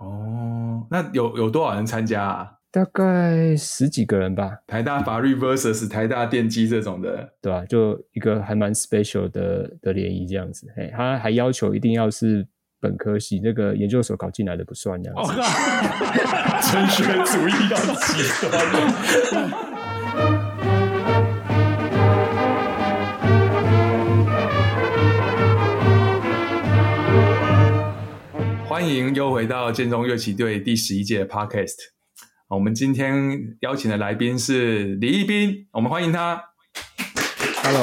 哦，那有有多少人参加啊？大概十几个人吧。台大法律 versus 台大电机这种的，对吧、啊？就一个还蛮 special 的的联谊这样子。哎，他还要求一定要是本科系，那个研究所考进来的不算这样子。升 学主义要极端。欢迎又回到建中乐器队第十一届 Podcast。我们今天邀请的来宾是李一斌，我们欢迎他。Hello。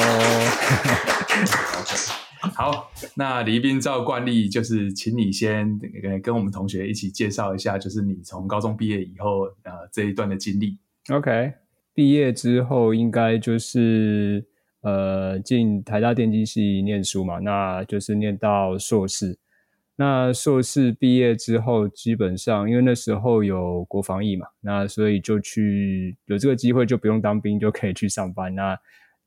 好，那李一斌照惯例就是请你先跟我们同学一起介绍一下，就是你从高中毕业以后呃这一段的经历。OK，毕业之后应该就是呃进台大电机系念书嘛，那就是念到硕士。那硕士毕业之后，基本上因为那时候有国防役嘛，那所以就去有这个机会，就不用当兵就可以去上班，那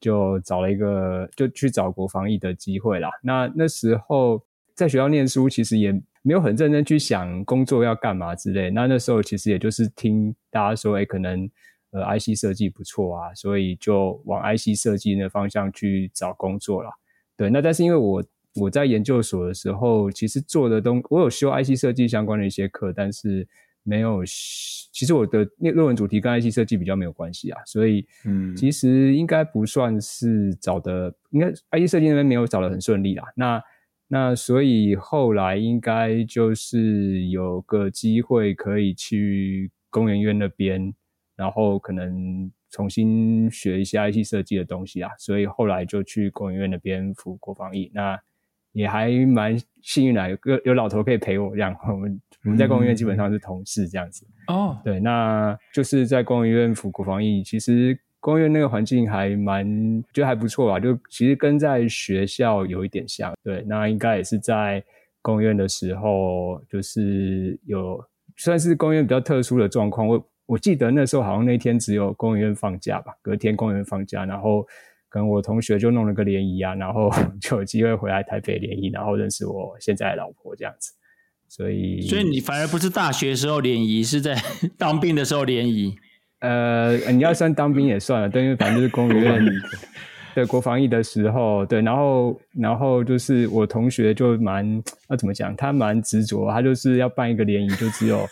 就找了一个就去找国防役的机会啦。那那时候在学校念书，其实也没有很认真去想工作要干嘛之类。那那时候其实也就是听大家说，哎，可能呃 IC 设计不错啊，所以就往 IC 设计那方向去找工作啦。对，那但是因为我。我在研究所的时候，其实做的东，我有修 IC 设计相关的一些课，但是没有。其实我的那论文主题跟 IC 设计比较没有关系啊，所以，嗯，其实应该不算是找的，应该 IC 设计那边没有找的很顺利啦。那那所以后来应该就是有个机会可以去工研院那边，然后可能重新学一些 IC 设计的东西啊，所以后来就去工研院那边服国防役。那也还蛮幸运的，有个有老头可以陪我这样。我们我们在工研院基本上是同事这样子。哦、嗯，对，那就是在工研院服国防役。其实工研院那个环境还蛮，觉得还不错吧。就其实跟在学校有一点像。对，那应该也是在工研院的时候，就是有算是工研院比较特殊的状况。我我记得那时候好像那天只有工研院放假吧，隔天工研院放假，然后。跟我同学就弄了个联谊啊，然后 就有机会回来台北联谊，然后认识我现在的老婆这样子。所以，所以你反而不是大学时候联谊，是在 当兵的时候联谊。呃，你要算当兵也算了，对，因为反正就是公务员 对国防役的时候，对，然后然后就是我同学就蛮要怎么讲，他蛮执着，他就是要办一个联谊，就只有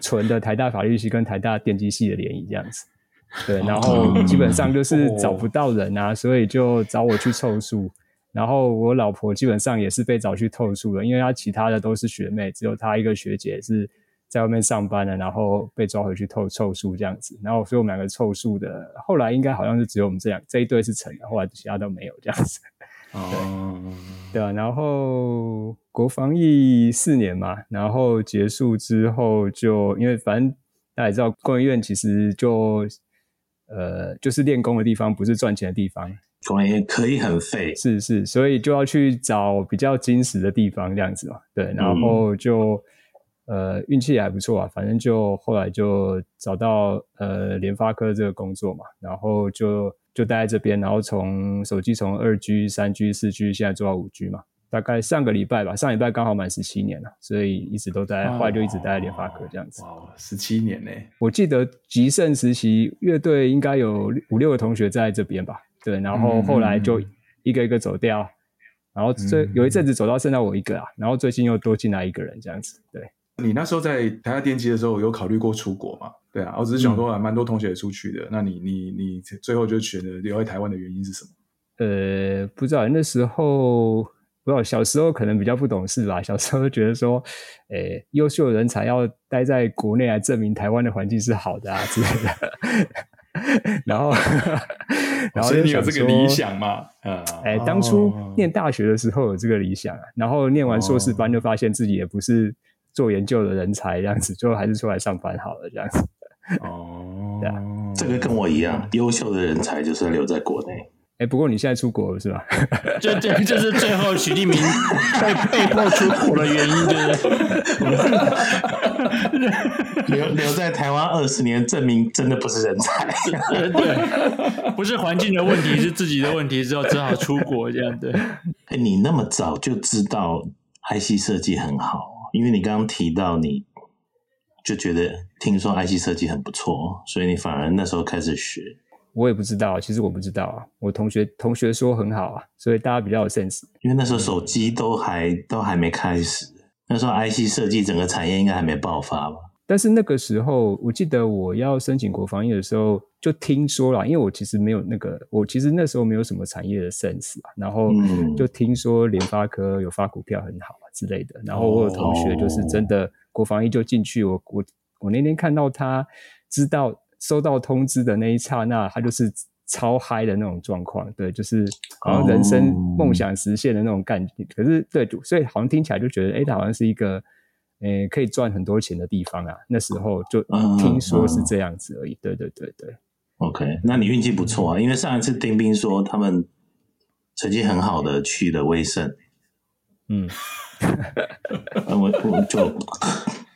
纯的台大法律系跟台大电机系的联谊这样子。对，然后基本上就是找不到人啊，所以就找我去凑数。然后我老婆基本上也是被找去凑数了，因为她其他的都是学妹，只有她一个学姐是在外面上班的，然后被抓回去凑凑数这样子。然后所以我们两个凑数的，后来应该好像是只有我们这两这一对是成的，后来其他都没有这样子。哦，对啊，然后国防役四年嘛，然后结束之后就因为反正大家也知道，工研院其实就。呃，就是练功的地方，不是赚钱的地方。工研院可以很废，是是，所以就要去找比较精实的地方，这样子嘛。对，然后就、嗯、呃运气也还不错啊，反正就后来就找到呃联发科这个工作嘛，然后就就待在这边，然后从手机从二 G、三 G、四 G，现在做到五 G 嘛。大概上个礼拜吧，上礼拜刚好满十七年了，所以一直都在，后来就一直待在联发科这样子。哦，十七年呢！我记得极盛时期乐队应该有五六个同学在这边吧？对，然后后来就一个一个走掉，嗯、然后这有一阵子走到剩下我一个啊，然后最近又多进来一个人这样子。对，你那时候在台下电机的时候有考虑过出国吗？对啊，我只是想说，蛮多同学也出去的。嗯、那你你你最后就选择留在台湾的原因是什么？呃，不知道那时候。不知道小时候可能比较不懂事吧，小时候觉得说，诶、欸，优秀的人才要待在国内来证明台湾的环境是好的啊之类的。然后，然后所以你有这个理想吗？嗯，哎，当初念大学的时候有这个理想啊，然后念完硕士班就发现自己也不是做研究的人才，这样子，最后还是出来上班好了，这样子。哦，对啊，这个跟我一样，优秀的人才就是要留在国内。哎，不过你现在出国了是吧？这这就是最后许立明 被被迫出国的原因，就是 留留在台湾二十年，证明真的不是人才。对，不是环境的问题，是自己的问题，之后只好出国这样。对，哎，你那么早就知道 IC 设计很好，因为你刚刚提到你就觉得听说 IC 设计很不错，所以你反而那时候开始学？我也不知道，其实我不知道啊。我同学同学说很好啊，所以大家比较有 sense。因为那时候手机都还都还没开始，那时候 IC 设计整个产业应该还没爆发吧？但是那个时候，我记得我要申请国防业的时候，就听说了，因为我其实没有那个，我其实那时候没有什么产业的 sense 啊，然后就听说联发科有发股票很好啊之类的，然后我有同学就是真的国防役就进去，我我我那天看到他知道收到通知的那一刹那，他就是超嗨的那种状况，对，就是好像人生梦想实现的那种感觉。可是对，所以好像听起来就觉得，哎，他好像是一个。诶，可以赚很多钱的地方啊！那时候就听说是这样子而已。对对对对。OK，那你运气不错啊，因为上一次丁斌说他们成绩很好的去了威盛。嗯，我我就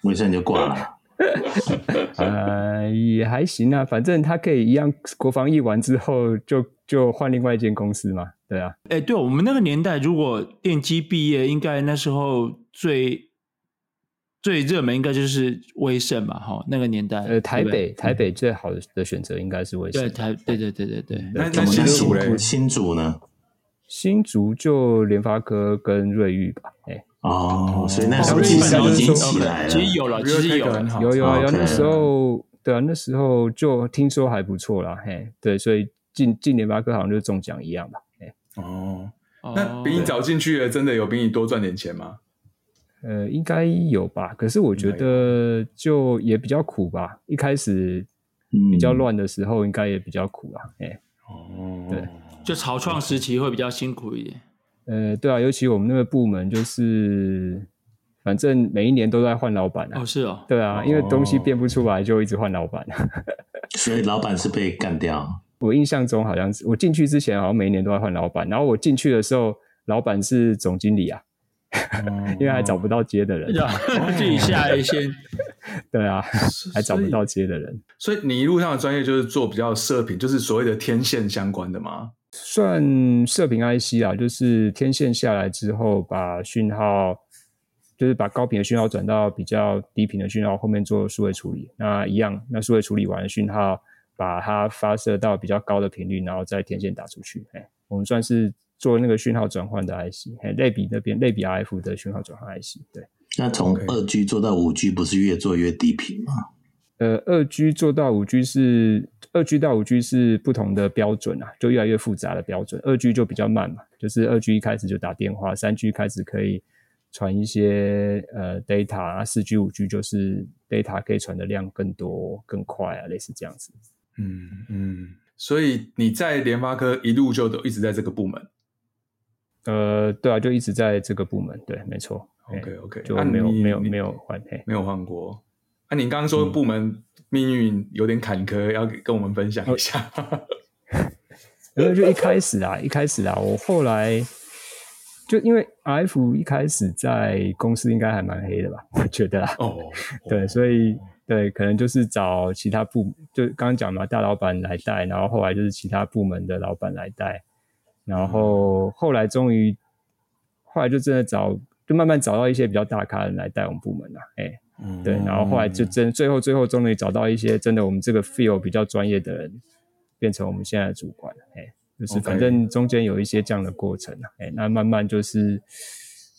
威盛就挂了。呃，也还行啊，反正他可以一样，国防役完之后就就换另外一间公司嘛。对啊。哎，对，我们那个年代，如果电机毕业，应该那时候最。最热门应该就是威盛嘛，哈，那个年代。呃，台北台北最好的选择应该是威盛。对台，对对对对对。那那新竹嘞？新竹呢？新竹就联发科跟瑞昱吧。哎，哦，所以那时候其实已经起来了。其实有了，其实有有有有。那时候对啊，那时候就听说还不错啦。嘿，对，所以进进联发科好像就中奖一样吧。哎，哦，那比你早进去的，真的有比你多赚点钱吗？呃，应该有吧，可是我觉得就也比较苦吧。一开始比较乱的时候，应该也比较苦啊。哎，哦，对，就草创时期会比较辛苦一点。呃，对啊，尤其我们那个部门，就是反正每一年都在换老板啊。哦，是哦。对啊，因为东西变不出来，就一直换老板。所以老板是被干掉。我印象中好像是我进去之前，好像每一年都在换老板。然后我进去的时候，老板是总经理啊。因为还找不到接的人，自己下一线。对啊，还找不到接的人。所以你一路上的专业就是做比较射频，就是所谓的天线相关的吗？算射频 IC 啊，就是天线下来之后，把讯号，就是把高频的讯号转到比较低频的讯号，后面做数位处理。那一样，那数位处理完的讯号，把它发射到比较高的频率，然后再天线打出去。哎，我们算是。做那个讯号转换的 IC，哎类比那边类比 RF 的讯号转换 IC，对。那从二 G 做到五 G，不是越做越低频吗？呃，二 G 做到五 G 是二 G 到五 G 是不同的标准啊，就越来越复杂的标准。二 G 就比较慢嘛，就是二 G 一开始就打电话，三 G 开始可以传一些呃 data 啊，四 G 五 G 就是 data 可以传的量更多更快啊，类似这样子。嗯嗯，所以你在联发科一路就都一直在这个部门。呃，对啊，就一直在这个部门，对，没错。OK OK，就没有没有没有换，没有换过。那你刚刚说部门命运有点坎坷，要跟我们分享一下。然后就一开始啊，一开始啊，我后来就因为 RF 一开始在公司应该还蛮黑的吧，我觉得。哦。对，所以对，可能就是找其他部，就刚刚讲嘛，大老板来带，然后后来就是其他部门的老板来带。然后后来终于，后来就真的找，就慢慢找到一些比较大咖的人来带我们部门了，哎，嗯，对，然后后来就真最后最后终于找到一些真的我们这个 feel 比较专业的人，变成我们现在的主管，哎，就是反正中间有一些这样的过程，哎，那慢慢就是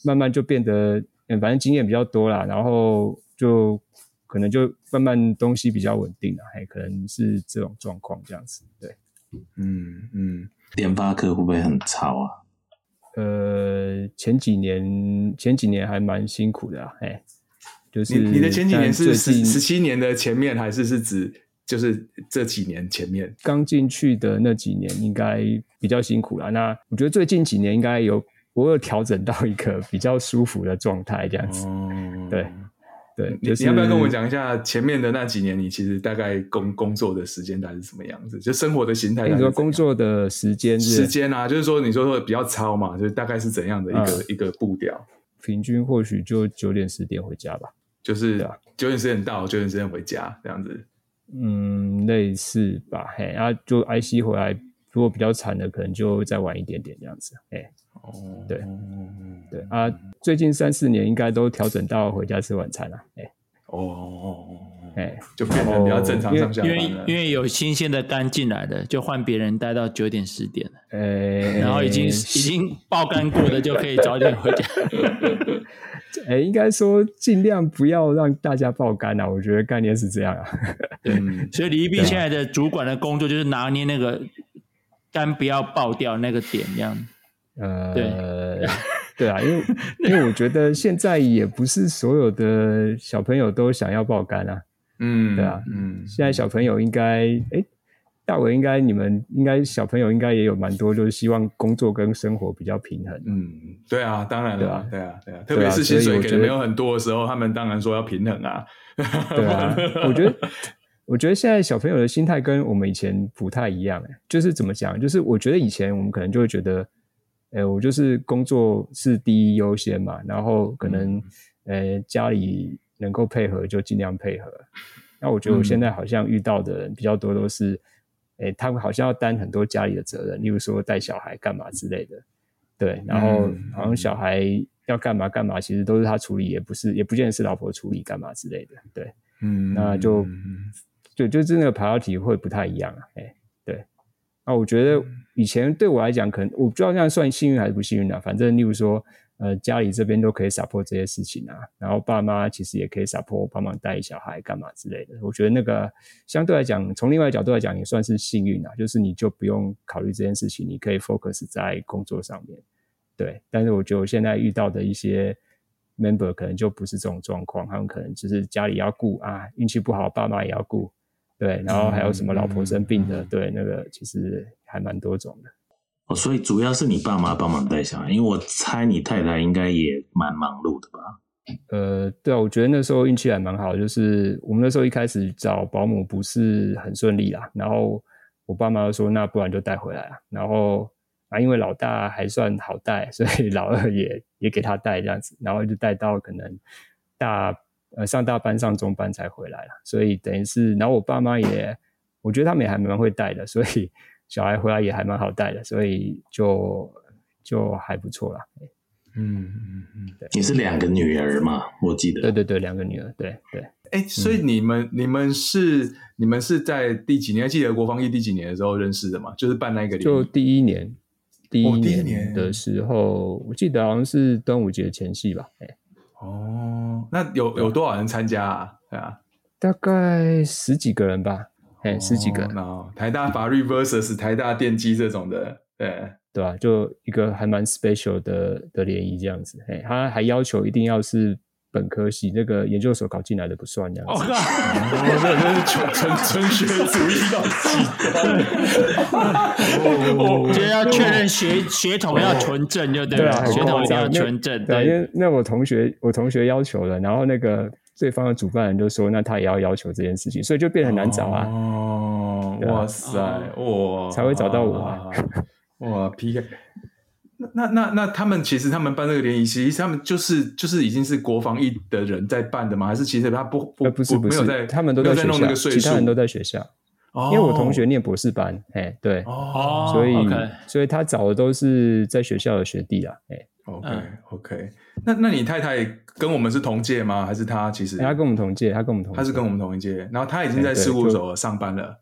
慢慢就变得，反正经验比较多啦，然后就可能就慢慢东西比较稳定了，哎，可能是这种状况这样子，对，嗯嗯。联发科会不会很吵啊？呃，前几年前几年还蛮辛苦的啊，哎，就是你你的前几年是十十七年的前面，还是是指就是这几年前面？刚进去的那几年应该比较辛苦了。那我觉得最近几年应该有我有调整到一个比较舒服的状态，这样子，嗯、对。对，就是、你要不要跟我讲一下前面的那几年，你其实大概工工作的时间大概是什么样子？就生活的形态。你说工作的时间是？时间啊，就是说你说说比较超嘛，就是大概是怎样的一个、嗯、一个步调？平均或许就九点十点回家吧。就是九点十点到，九点十点回家这样子。嗯，类似吧。嘿，然、啊、后就 IC 回来，如果比较惨的，可能就再晚一点点这样子。哎。哦，对，对啊，最近三四年应该都调整到回家吃晚餐了，哎，哦，哦，哎，就变成比较正常上下班因为。因为有新鲜的肝进来了，就换别人待到九点十点了，呃，然后已经已经爆肝过的就可以早点回家。哎，应该说尽量不要让大家爆肝啊，我觉得概念是这样啊。对，嗯所以李一斌现在的主管的工作就是拿捏那个肝不要爆掉那个点，这样。呃，对对啊，因为因为我觉得现在也不是所有的小朋友都想要爆肝啊。嗯，对啊嗯，现在小朋友应该，哎，大伟应该你们应该小朋友应该也有蛮多，就是希望工作跟生活比较平衡。嗯，对啊，当然了，对对啊，对啊，特别是薪水给的没有很多的时候，他们当然说要平衡啊。对啊，我觉得，我觉得现在小朋友的心态跟我们以前不太一样，哎，就是怎么讲？就是我觉得以前我们可能就会觉得，哎，我就是工作是第一优先嘛，然后可能，呃，家里能够配合就尽量配合。那我觉得我现在好像遇到的人比较多都是，哎，他们好像要担很多家里的责任，例如说带小孩干嘛之类的，对，然后好像小孩要干嘛干嘛，其实都是他处理，也不是，也不见得是老婆处理干嘛之类的，对，嗯，那就就就是那个 priority 会不太一样啊，哎，对，那我觉得以前对我来讲，可能我不知道这样算幸运还是不幸运啊，反正例如说。呃，家里这边都可以 support 这些事情啊，然后爸妈其实也可以 support 帮忙带小孩干嘛之类的。我觉得那个相对来讲，从另外角度来讲，也算是幸运啊，就是你就不用考虑这件事情，你可以 focus 在工作上面。对，但是我觉得我现在遇到的一些 member 可能就不是这种状况，他们可能就是家里要顾啊，运气不好，爸妈也要顾，对，然后还有什么老婆生病的，对，那个其实还蛮多种的。哦，所以主要是你爸妈帮忙带小孩，因为我猜你太太应该也蛮忙碌的吧？呃，对啊，我觉得那时候运气还蛮好，就是我们那时候一开始找保姆不是很顺利啦，然后我爸妈说，那不然就带回来啊，然后啊，因为老大还算好带，所以老二也也给他带这样子，然后就带到可能大呃上大班上中班才回来了，所以等于是，然后我爸妈也，我觉得他们也还蛮会带的，所以。小孩回来也还蛮好带的，所以就就还不错啦。嗯嗯嗯，对。你是两个女儿嘛？我记得。对对对，两个女儿，对对。哎，所以你们、嗯、你们是你们是在第几年？还记得国防役第几年的时候认识的吗？就是办那个。就第一年，第一年年的时候，哦、我记得好像是端午节前夕吧。哎，哦，那有有多少人参加啊？对啊，大概十几个人吧。哎，十几个，然后台大法律 versus 台大电机这种的，对对吧？就一个还蛮 special 的的联谊这样子。哎，他还要求一定要是本科系，那个研究所考进来的不算这样子。哦，那那是纯纯纯学主义到极端。我觉得要确认血血统要纯正，就对了，血统一定要纯正。对，因为那我同学我同学要求了，然后那个。对方的主办人就说：“那他也要要求这件事情，所以就变得很难找啊。”哦，哇塞，哇，才会找到我啊！哇，PK，那那那那他们其实他们办这个联谊，其实他们就是就是已经是国防役的人在办的吗？还是其实他不不不是不是没有在他们都在学校，其他人都在学校。因为我同学念博士班，哎，对，哦，所以所以他找的都是在学校的学弟啦，哎，OK OK，那那你太太跟我们是同届吗？还是她其实她跟我们同届？她跟我们同她，是跟我们同一届，然后她已经在事务所上班了。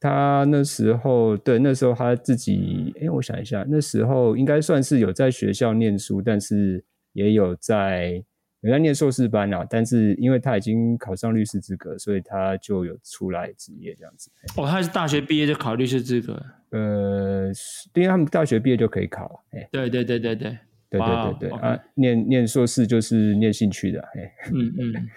她那时候对那时候她自己，哎，我想一下，那时候应该算是有在学校念书，但是也有在。有在念硕士班啊，但是因为她已经考上律师资格，所以她就有出来职业这样子。哦，她是大学毕业就考律师资格？呃，因为他们大学毕业就可以考。哎，对对对对对，对对对对啊，念念硕士就是念兴趣的。哎，嗯嗯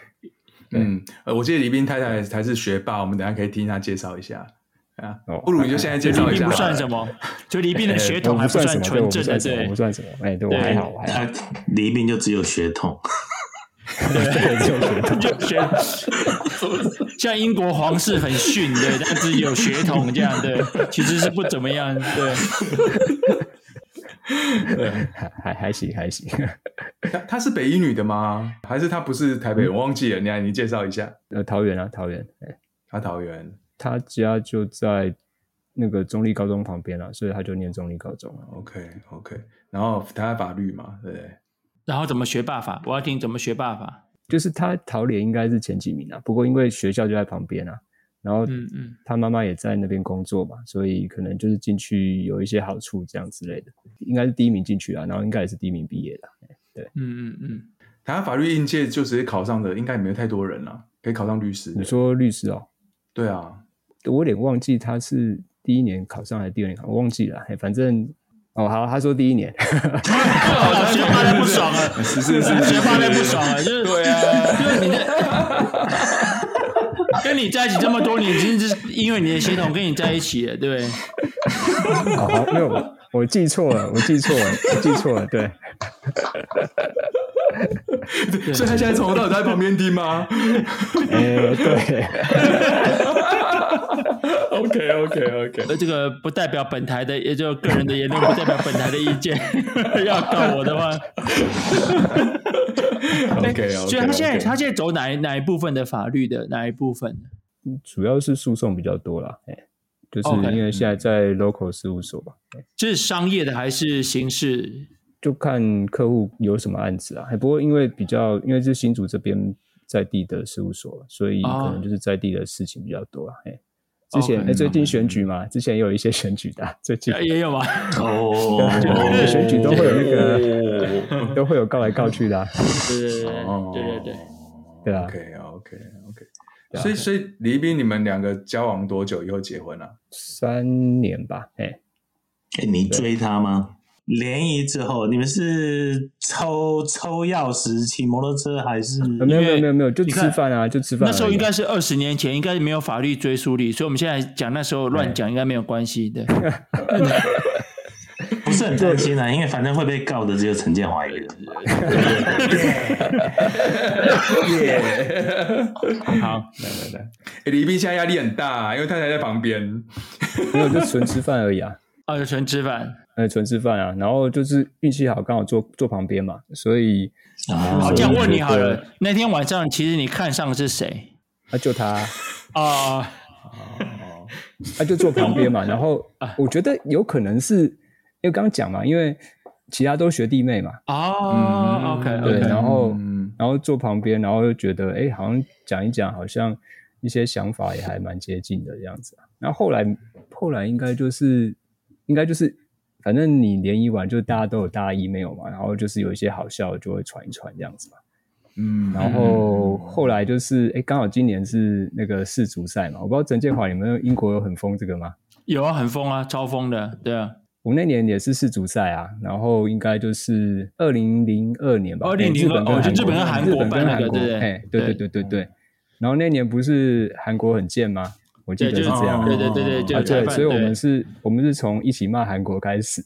嗯，呃，我记得李斌太太才是学霸，我们等下可以听他介绍一下。啊，不如你就现在介绍一下。李斌不算什么，就李斌的血统还不算 纯正的，对，不算什么。哎，对我还好，我还好。李斌就只有血统。对，就学，像英国皇室很逊，对，但是有血统这样，对，其实是不怎么样，对，对，还还还行还行。他他是北一女的吗？还是她不是台北人？我忘记了，你来你介绍一下。呃，桃园啊，桃园，他桃园，她家就在那个中立高中旁边啊，所以她就念中立高中了。OK OK，然后他法律嘛，对不对？然后怎么学霸法？我要听怎么学霸法。就是她桃联应该是前几名啊，不过因为学校就在旁边啊，然后嗯嗯，他妈妈也在那边工作嘛，所以可能就是进去有一些好处这样之类的，应该是第一名进去啊，然后应该也是第一名毕业的，对，嗯嗯嗯，台湾法律应届就直接考上的，应该也没有太多人了，可以考上律师。你说律师哦？对啊，我有点忘记他是第一年考上还是第二年考，我忘记了，反正。哦，好，他说第一年，学霸太不爽 了，是是是，学霸太不爽了，就是对啊，因 为你跟你在一起这么多年，已经是因为你的血统跟你在一起了，对不对？好，没有，我记错了，我记错了，我记错了，对。所以他现在从头到尾在旁边听吗？哎、欸，对。OK OK OK，那这个不代表本台的，也就个人的言论，不代表本台的意见。要告我的话，OK OK。所以他现在他现在走哪一哪一部分的法律的哪一部分？主要是诉讼比较多啦，哎，就是因为现在在 local 事务所吧。这是商业的还是刑事？就看客户有什么案子啊。不过因为比较，因为是新竹这边在地的事务所，所以可能就是在地的事情比较多啊。哎。之前哎，最近选举嘛，之前也有一些选举的，最近也有吗？哦，选举都会有那个，都会有告来告去的。对对对对对对啊。OK OK OK。所以所以黎斌，你们两个交往多久以后结婚了？三年吧。哎哎，你追他吗？联谊之后，你们是抽抽钥匙、骑摩托车，还是没有没有没有没有就吃饭啊，就吃饭。那时候应该是二十年前，应该是没有法律追溯力，所以我们现在讲那时候乱讲应该没有关系的。不是很担心啊，因为反正会被告的只有陈建华一个人。好，来来来，李斌现在压力很大，因为太太在旁边，没有就纯吃饭而已啊。啊，就纯吃饭。呃，纯吃饭啊，然后就是运气好，刚好坐坐旁边嘛，所以好，这样问你好了，那天晚上其实你看上的是谁？啊，就他啊，他就坐旁边嘛，然后 我觉得有可能是因为刚刚讲嘛，因为其他都学弟妹嘛，哦，OK，对，然后然后坐旁边，然后又觉得哎，好像讲一讲，好像一些想法也还蛮接近的这样子啊，然后后来后来应该就是应该就是。反正你联谊完，就大家都有大家 email 嘛，然后就是有一些好笑就会传一传这样子嘛。嗯，然后后来就是，哎，刚好今年是那个世足赛嘛，我不知道陈建华，你们英国有很疯这个吗？有啊，很疯啊，超疯的，对啊。我那年也是世足赛啊，然后应该就是二零零二年吧。二零零二，哦，就日本跟韩国办那个，对对对对对对对。然后那年不是韩国很贱吗？我记得是这样，对对对对，就对，所以我们是，我们是从一起骂韩国开始。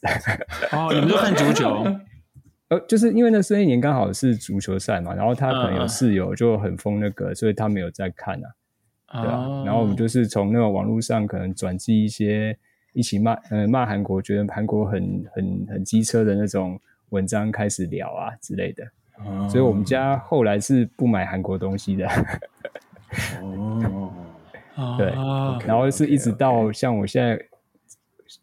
哦，你们都看足球？呃，就是因为那那一年刚好是足球赛嘛，然后他可能有室友就很疯那个，所以他没有在看啊，对啊。然后我们就是从那个网络上可能转寄一些一起骂，呃，骂韩国，觉得韩国很很很机车的那种文章开始聊啊之类的。所以我们家后来是不买韩国东西的。哦。对，然后是一直到像我现在，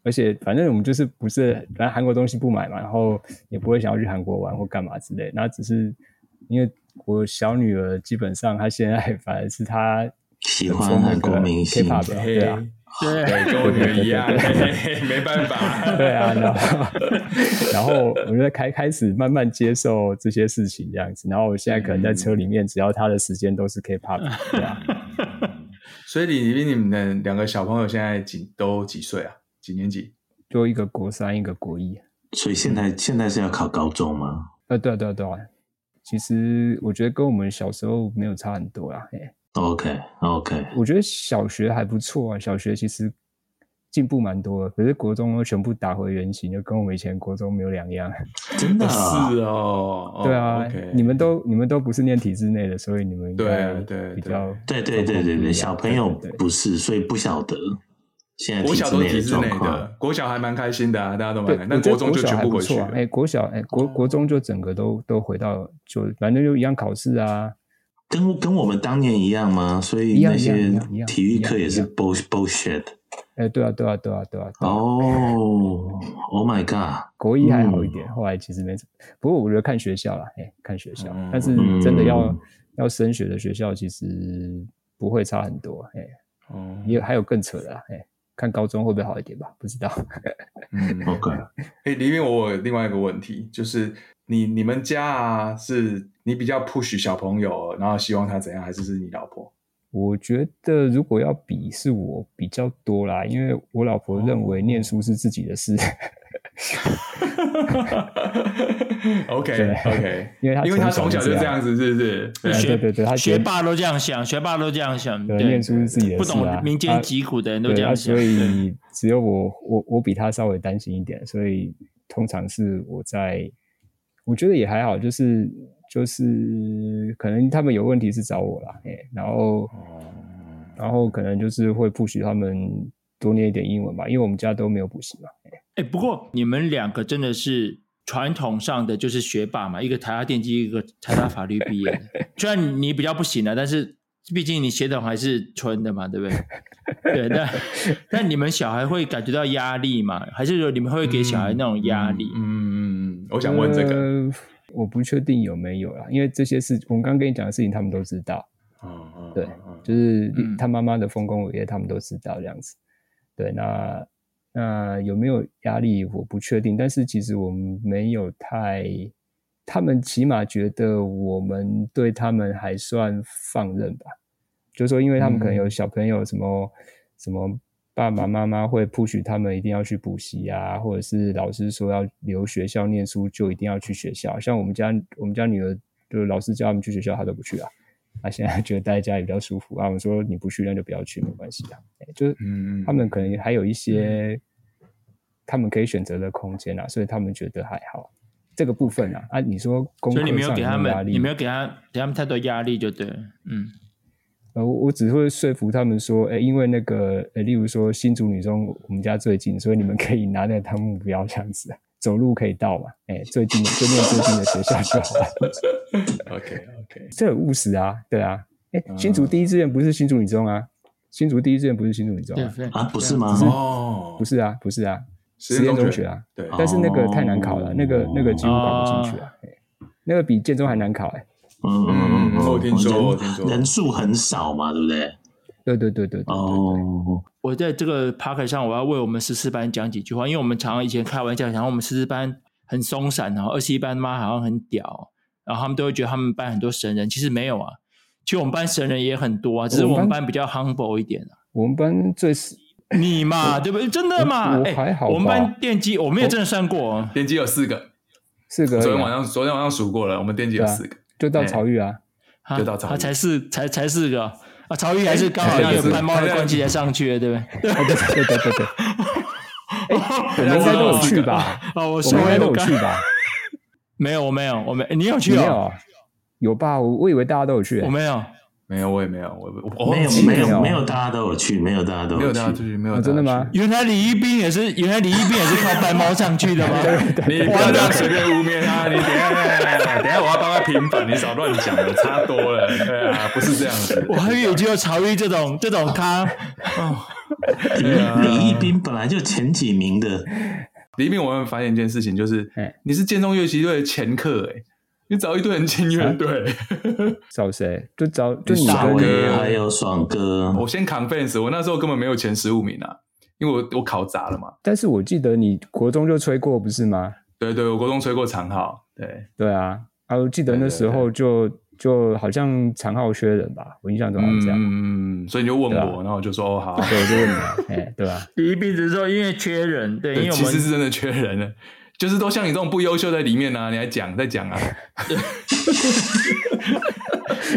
而且反正我们就是不是，反正韩国东西不买嘛，然后也不会想要去韩国玩或干嘛之类。那只是因为我小女儿基本上她现在反而是她喜欢韩国明星，K-pop，对啊，对，跟我女儿一样，没办法，对啊，然后然后我就开开始慢慢接受这些事情这样子，然后我现在可能在车里面，只要她的时间都是 K-pop，对啊。所以李斌，你们的两个小朋友现在几都几岁啊？几年级？就一个国三，一个国一。所以现在现在是要考高中吗？呃，对啊，对啊，对啊。其实我觉得跟我们小时候没有差很多啦。哎，OK，OK。我觉得小学还不错啊，小学其实。进步蛮多的，可是国中都全部打回原形，就跟我们以前国中没有两样。真的是哦，对啊，你们都你们都不是念体制内的，所以你们对对比较对对对对对，小朋友不是，所以不晓得。现在国小都体制内的，国小还蛮开心的啊，大家都蛮开心。那国中就全部回去。哎，国小哎国国中就整个都都回到就反正就一样考试啊，跟跟我们当年一样吗？所以那些体育课也是 bullshit。哎、欸，对啊，对啊，对啊，对啊！哦、oh,，Oh my god！国一还好一点，嗯、后来其实没怎么。不过我觉得看学校啦，哎、欸，看学校。嗯、但是真的要、嗯、要升学的学校其实不会差很多，哎，哦，也还有更扯的，哎，看高中会不会好一点吧？不知道。嗯，OK。哎，里面我有另外一个问题，就是你你们家啊，是你比较 push 小朋友，然后希望他怎样，还是是你老婆？我觉得如果要比，是我比较多啦，因为我老婆认为念书是自己的事。哦、OK OK，因为他因为他从小就这样子，是不是？对对对对，他学霸都这样想，学霸都这样想，对，念书是自己的事啊。不懂民间疾苦的人都这样想，所以只有我我我比他稍微担心一点，所以通常是我在，我觉得也还好，就是。就是可能他们有问题是找我啦，哎，然后，然后可能就是会 push 他们多念一点英文吧，因为我们家都没有补习嘛。哎，不过你们两个真的是传统上的就是学霸嘛，一个台大电机，一个台大法律毕业的。虽然你比较不行啊，但是毕竟你血统还是纯的嘛，对不对？对，但 但你们小孩会感觉到压力吗？还是说你们会给小孩那种压力？嗯嗯嗯，我想问这个。呃我不确定有没有啦，因为这些事，我们刚刚跟你讲的事情，他们都知道。嗯嗯，对，就是他妈妈的丰功伟业，他们都知道这样子。对，那那有没有压力，我不确定。但是其实我们没有太，他们起码觉得我们对他们还算放任吧。就是说，因为他们可能有小朋友什么、嗯、什么。爸爸妈妈会 push 他们一定要去补习啊，或者是老师说要留学校念书，就一定要去学校。像我们家，我们家女儿，就是老师叫他们去学校，她都不去啊。她现在觉得待在家里比较舒服啊。我们说你不去，那就不要去，没关系啊。就是，他们可能还有一些他们可以选择的空间啊，所以他们觉得还好。这个部分啊，啊，你说功课上有没有压力？所以你没有给他们，你没有给他给他们太多压力，就对，嗯。呃，我只会说服他们说，哎，因为那个，呃，例如说新竹女中我们家最近，所以你们可以拿那个当目标这样子，走路可以到嘛，哎，最近就念最近的学校就好了。OK OK，这很务实啊，对啊，哎，新竹第一志愿不是新竹女中啊，新竹第一志愿不是新竹女中啊，啊，不是吗？哦，不是啊，不是啊，实验中学啊，对，但是那个太难考了，那个那个几乎考不进去啊，那个比建中还难考哎。嗯嗯嗯，我听说，我听说，人数很少嘛，对不对？对对对对对。哦，我在这个 Podcast 上，我要为我们十四班讲几句话，因为我们常常以前开玩笑，然后我们十四班很松散，然后二十一班妈好像很屌，然后他们都会觉得他们班很多神人，其实没有啊，其实我们班神人也很多啊，只是我们班比较 humble 一点啊。我们班最是你嘛，对不对？真的嘛？哎还好。我们班电机我们也真的算过，电机有四个，四个。昨天晚上昨天晚上数过了，我们电机有四个。就到曹玉啊，就到曹玉，才四才才四个啊！曹玉还是刚好因为班猫的关系才上去的，对不对？对对对对对对。我们应该都有去吧？啊，我们应该都有去吧？没有，我没有，我没，你有去没有？有吧？我我以为大家都有去，我没有，没有，我也没有，我我没有没有没有，大家都有去，没有大家都有去，没有真的吗？原来李一斌也是，原来李一斌也是靠白猫上去的吗？你不要这样随便污蔑他，你等下等下我要帮他平反，你少乱讲了，差多了，对啊，不是这样子。我还以为只有曹玉这种这种咖。李一斌本来就前几名的，李一斌，我们发现一件事情，就是你是建中乐器队的前客，哎。你找一堆人进乐队，找谁？就找就大哥还有爽哥。我先 confess，我那时候根本没有前十五名啊，因为我我考砸了嘛。但是我记得你国中就吹过，不是吗？对对，我国中吹过长号。对对啊，啊，我记得那时候就就好像长号缺人吧，我印象中好像这样。嗯，所以你就问我，然后我就说哦好，对，我就问你，哎，对吧？第一鼻子说因为缺人，对，因为我们其实是真的缺人了。就是都像你这种不优秀在里面呢、啊，你还讲在讲啊？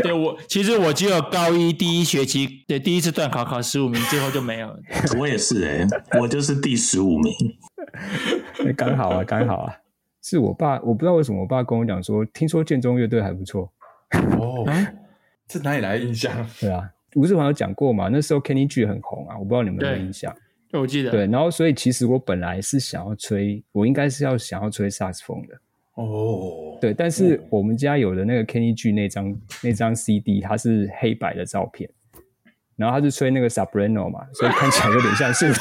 对，我其实我只有高一第一学期的第一次段考考十五名，最后就没有了。我也是哎、欸，我就是第十五名，刚好啊，刚好啊。是我爸，我不知道为什么我爸跟我讲说，听说建中乐队还不错。哦，这哪里来的印象？对啊，吴志华有讲过嘛？那时候 Kenny G 很红啊，我不知道你们有没有印象。我记得对，然后所以其实我本来是想要吹，我应该是要想要吹萨克斯风的哦。对，但是我们家有的那个 Kenny G 那张那张 CD，它是黑白的照片，然后他是吹那个 Soprano 嘛，所以看起来有点像竖 笛。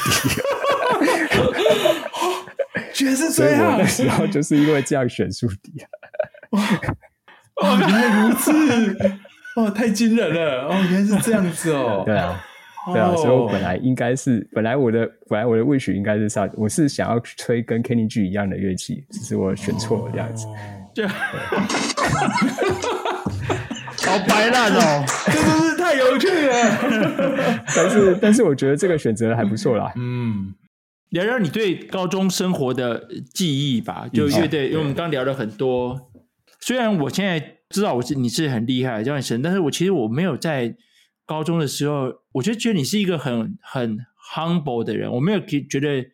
居然是这样！所以我那时候就是因为这样选竖笛。哇，原来如此！哦，太惊人了！哦，原来是这样子哦。对啊，对啊，所以我本来应该是，本来我的本来我的 wish 应该是萨，我是想要吹跟 Kenny G 一样的乐器，只是我选错了这样子。就，好白烂哦，真的是太有趣了。但是但是我觉得这个选择还不错啦。嗯，聊聊你对高中生活的记忆吧，就乐队，因为我们刚聊了很多。虽然我现在知道我是你是很厉害这样神，但是我其实我没有在高中的时候，我就觉得你是一个很很 humble 的人，我没有觉得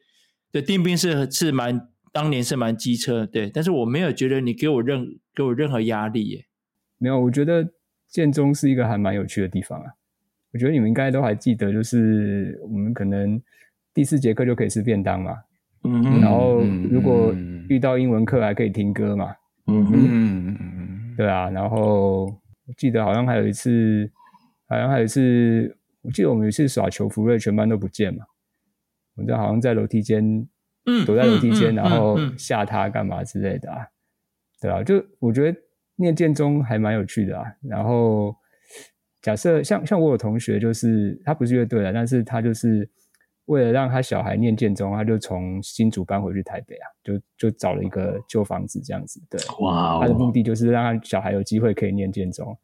的丁斌是是蛮当年是蛮机车，对，但是我没有觉得你给我任给我任何压力耶。没有，我觉得建中是一个还蛮有趣的地方啊。我觉得你们应该都还记得，就是我们可能第四节课就可以吃便当嘛，嗯，然后如果遇到英文课还可以听歌嘛。嗯嗯嗯，对啊，然后我记得好像还有一次，好像还有一次，我记得我们有一次耍球，福瑞全班都不见嘛，我们好像在楼梯间，嗯，躲在楼梯间，然后吓他干嘛之类的啊，对啊，就我觉得念建中还蛮有趣的啊。然后假设像像我有同学，就是他不是乐队的，但是他就是。为了让他小孩念建中，他就从新竹搬回去台北啊，就就找了一个旧房子这样子。对，哇 Wow，他的目的就是让他小孩有机会可以念建中